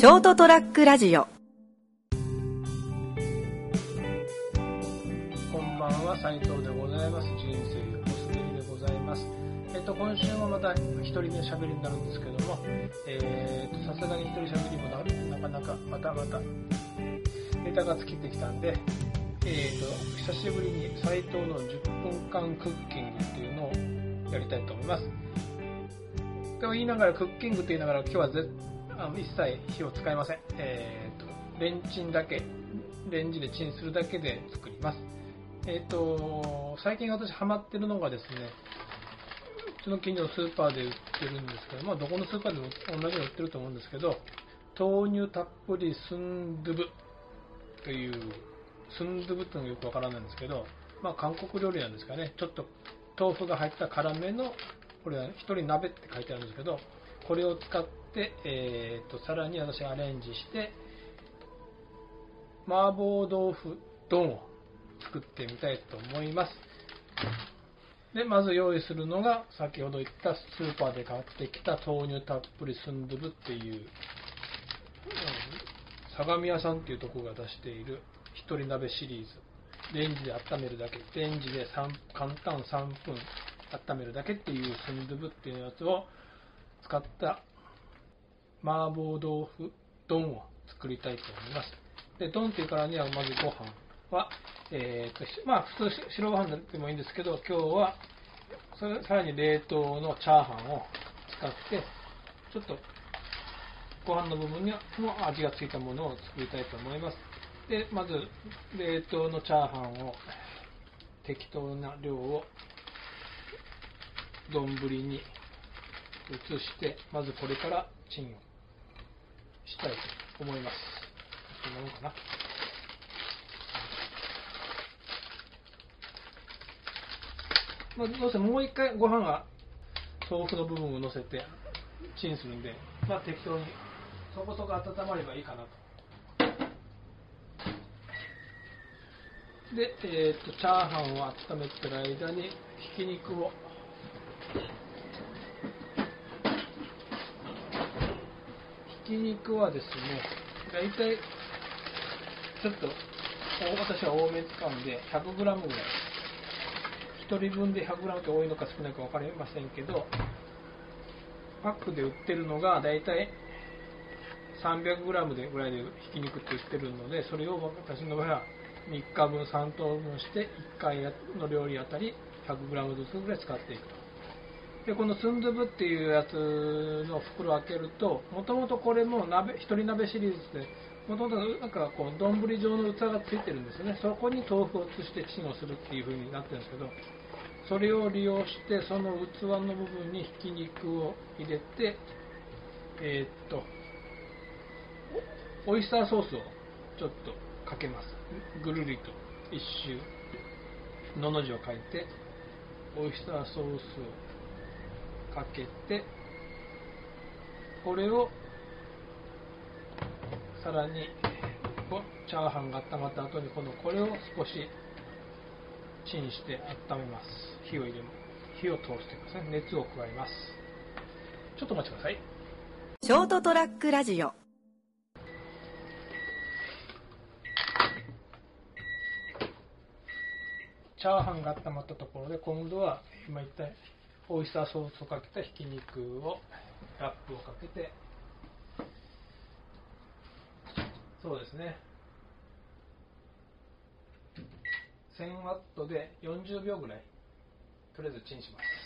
ショートトラックラジオ。こんばんは斉藤でございます。人生横滑りでございます。えっと今週もまた一人目喋りになるんですけどもえーっとさすがに一人喋りもなる。なかなかまたまたネタが尽きてきたんでえーっと久しぶりに斉藤の10分間クッキングっていうのをやりたいと思います。と言いながらクッキングと言いながら今日はぜあ一切火を使いません。えーっとレンチンだけレンジでチンするだけで作ります。えっ、と、最近私ハマってるのがですね、うちの近所のスーパーで売ってるんですけど、まあどこのスーパーでも同じの売ってると思うんですけど、豆乳たっぷりスンドゥブという、スンドゥブっていうのがよくわからないんですけど、まあ韓国料理なんですかね、ちょっと豆腐が入った辛めの、これは一人鍋って書いてあるんですけど、これを使って、えっ、と、さらに私アレンジして、麻婆豆腐丼を作ってみたいと思います。で、まず用意するのが、先ほど言ったスーパーで買ってきた豆乳たっぷりスンドゥブっていう、うん相模屋さんっていうところが出している一人鍋シリーズ。レンジで温めるだけ、レンジで3簡単3分温めるだけっていうスンドゥブっていうやつを使った麻婆豆腐丼を作りたいと思います。で、丼っていうからにはまずご飯は、えーとまあ普通白ご飯でもいいんですけど、今日はそれさらに冷凍のチャーハンを使って、ちょっとご飯の部分にも味がついたものを作りたいと思います。で、まず冷凍のチャーハンを適当な量を丼に移して、まずこれからチンをしたいと思います。こんなもんかな。まあ、どうせもう一回ご飯が豆腐の部分を乗せてチンするんで、まあ、適当にそこそこ温まればいいかなと。で、えー、とチャーハンを温めてる間にひき肉をひき肉はですね、大体ちょっと私は多め使うんで 100g ぐらい。1人分で 100g って多いのか少ないか分かりませんけど、パックで売ってるのが大体 300g でぐらいでひき肉って売ってるので、それを私の場合は3日分、3等分して1回の料理あたり 100g ずつぐらい使っていくと。で、このスンドゥブっていうやつの袋を開けると、もともとこれも鍋、一人鍋シリーズで、もともとなんかこう、丼状の器がついてるんですよね。そこに豆腐を移してチンをするっていう風になってるんですけど、それを利用して、その器の部分にひき肉を入れて、えーっと、オイスターソースをちょっとかけます。ぐるりと一周、のの字を書いて、オイスターソースをかけて、これをさらにこチャーハンが温まった後にこのこれを少しチンして温めます。火を入れ火を通してください。熱を加えます。ちょっとお待ちください。ショートトラックラジオ。チャーハンが温まったところで今度は今言ったオイスターソースをかけたひき肉をラップをかけて。そうですね。1000ワットで40秒ぐらい。とりあえずチンします。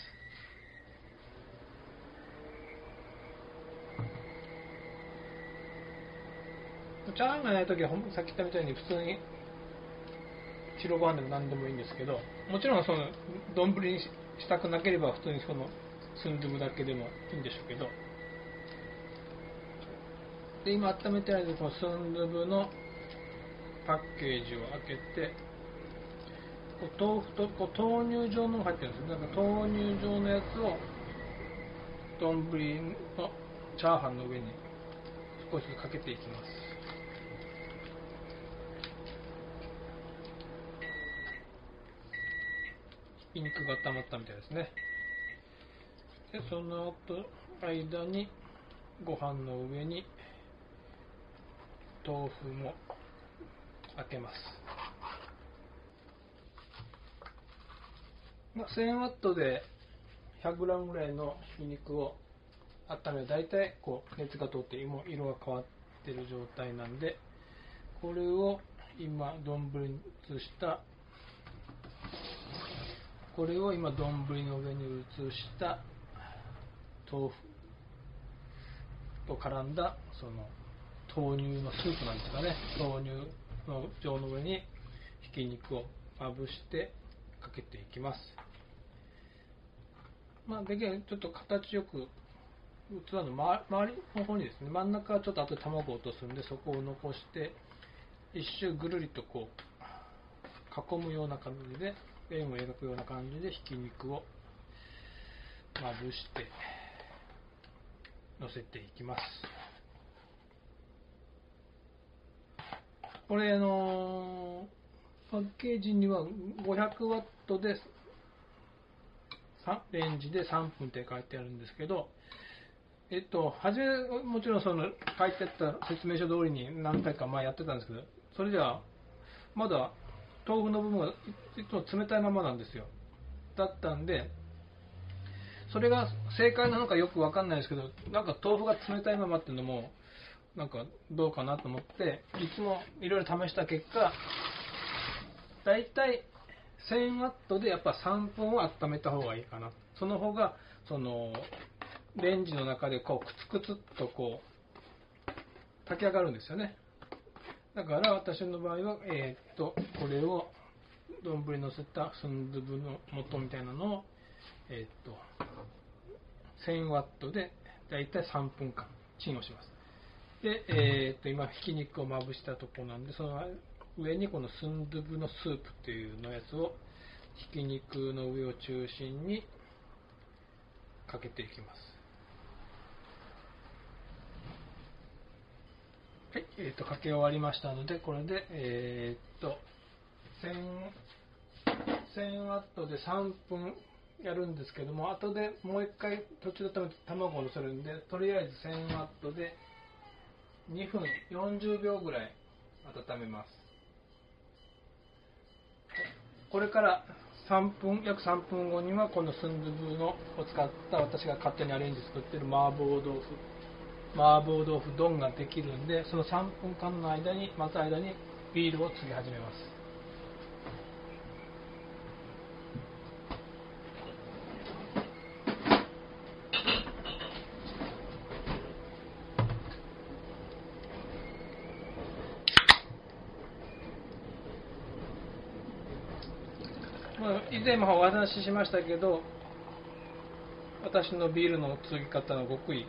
チャーハンがないときはさっき言ったみたいに普通に白ご飯でも何でもいいんですけどもちろんその丼にしたくなければ普通にそのスンドゥブだけでもいいんでしょうけど。で今温めてあるこのスンドゥブのパッケージを開けてこう豆腐とこう豆乳状のが入ってるんですよなんか豆乳状のやつを丼のチャーハンの上に少しかけていきます。ひき肉が温まったみたいですねでその後間にご飯の上に豆腐も開けます。まあ、1000ワットで 100g ぐらいのひき肉を温める大体こう熱が通って色色が変わってる状態なんでこれを今丼に移したこれを今丼の上に移した豆腐と絡んだその豆乳のスープなんですかね。豆乳の状の上にひき肉をまぶしてかけていきます。まあできればちょっと形よく器の周りの方にですね真ん中はちょっと後で卵を落とすんでそこを残して一周ぐるりとこう囲むような感じで円を描くような感じでひき肉をまぶして乗せていきます。これあのパッケージには500ワットでレンジで3分って書いてあるんですけどえっと、初め、もちろんその書いてあった説明書通りに何回か前やってたんですけど、それでは、まだ豆腐の部分がいつも冷たいままなんですよ。だったんで、それが正解なのかよくわかんないですけど、なんか豆腐が冷たいままっていうのも、なんかどうかなと思って、いつもいろいろ試した結果、だいたい1000ワットでやっぱ3分を温めた方がいいかな。その方が、その、レンジの中でこうクツクツっとこう炊き上がるんですよねだから私の場合は、えー、っとこれを丼にのせたスンドゥブの素みたいなのを、えー、っと1000ワットでだいたい3分間チンをします。で、えー、っと今ひき肉をまぶしたとこなんでその上にこのスンドゥブのスープっていうのやつをひき肉の上を中心にかけていきますはい、えーと、かけ終わりましたので、これで、えー、っと、1000ワットで3分やるんですけども、後でもう一回途中で卵を乗せるんで、とりあえず1000ワットで2分40秒ぐらい温めます。これから3分、約3分後にはこのスンドゥブのを使った私が勝手にアレンジ作ってる麻婆豆腐麻婆豆腐丼ができるんでその3分間の間に待つ間にビールを継ぎ始めます。以前もお話ししましたけど私のビールの継ぎ方の極意。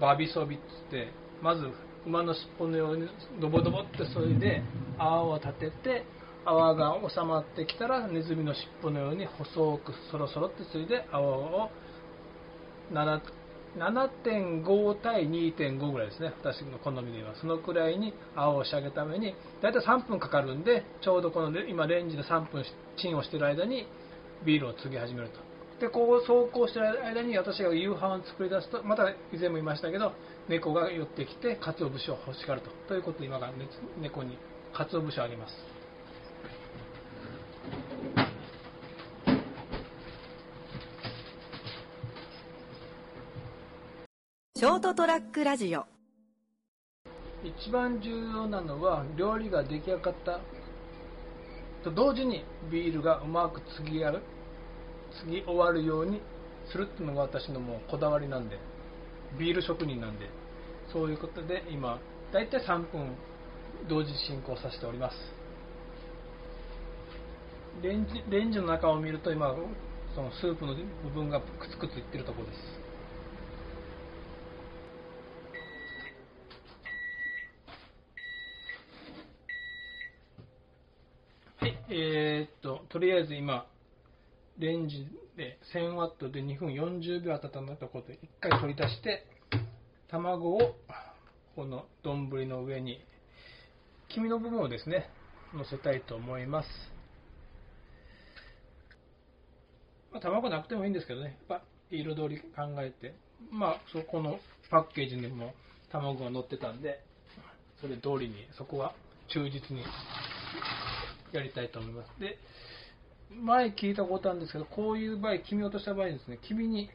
バビソビっつってまず馬の尻尾のようにドボドボってそいで泡を立てて泡が収まってきたらネズミの尻尾のように細くそろそろってついで泡を7.5対2.5ぐらいですね。私の好みではそのくらいに泡を仕上げるために大体3分かかるんでちょうどこの今レンジで3分チンをしている間にビールを継ぎ始めると。でこう走行してる間に私が夕飯を作り出すとまた以前も言いましたけど猫が寄ってきて鰹節を欲しがると。ということで今から猫に鰹節をあげます。ショートトラックラジオ。一番重要なのは料理が出来上がったと同時にビールがうまく継ぎ合う次終わるようにするっていうのが私のもうこだわりなんでビール職人なんでそういうことで今大体3分同時進行させております。レンジレンジの中を見ると今そのスープの部分がくつくついってるところです。はいえー、っととりあえず今レンジで1000ワットで2分40秒温めたことで1回取り出して卵をこの丼の上に黄身の部分をですね乗せたいと思います、まあ、卵なくてもいいんですけどね。やっぱ彩り考えて。まあそこのパッケージにも卵が乗ってたんでそれ通りに、そこは忠実にやりたいと思います。で、前聞いたことあるんですけど、こういう場合、黄身落とした場合ですね、黄身に、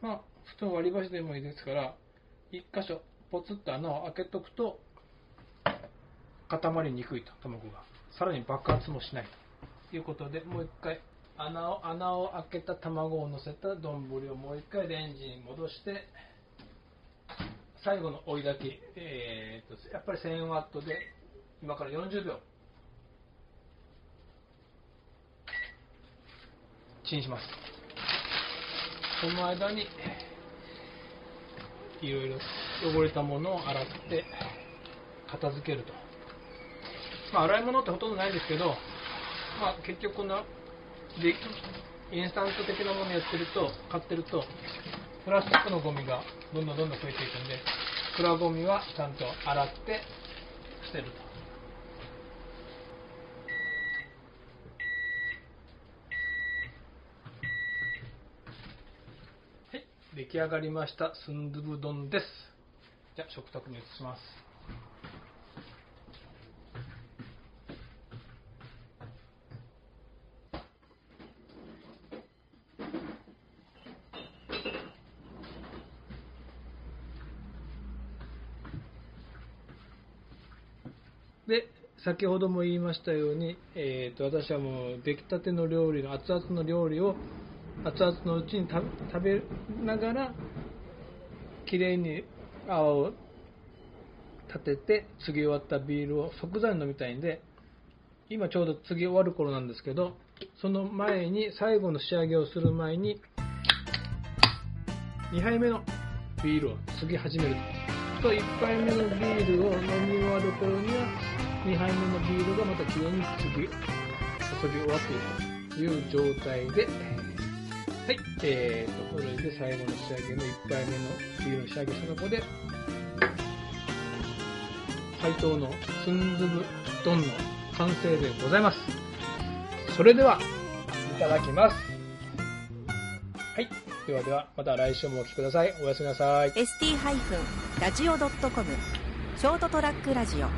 まあ、普通の割り箸でもいいですから、一箇所、ポツッと穴を開けとくと、固まりにくいと、卵が。さらに爆発もしないということで、もう一回、穴を穴を開けた卵を乗せた丼をもう一回レンジに戻して、最後の追い炊き、えー、とやっぱり1000ワットで今から40秒チンします。その間にいろいろ汚れたものを洗って片付けると、まあ、洗い物ってほとんどないんですけど、まあ、結局こんなでインスタント的なものやってると買ってるとプラスチックのゴミがどんどんどんどん増えていくんでプラゴミはちゃんと洗って捨てるとはい出来上がりました。スンドゥブ丼です。じゃあ食卓に移します。で、先ほども言いましたように、えーと、私はもう出来たての料理の熱々の料理を熱々のうちに食べながらきれいに泡を立てて継ぎ終わったビールを即座に飲みたいんで今ちょうど継ぎ終わる頃なんですけどその前に最後の仕上げをする前に2杯目のビールを継ぎ始める。と1杯目のビールを飲み終わる頃には2杯目のビールがまたきれいに注ぎ注ぎ終わっているという状態で、はい、えーと、これで最後の仕上げの1杯目のビールの仕上げしたところで、配当のスンズブ丼の完成でございます。それでは、いただきます。はい。ではでは、また来週もお聴きください。おやすみなさい。st-radio.com ショートトラックラジオ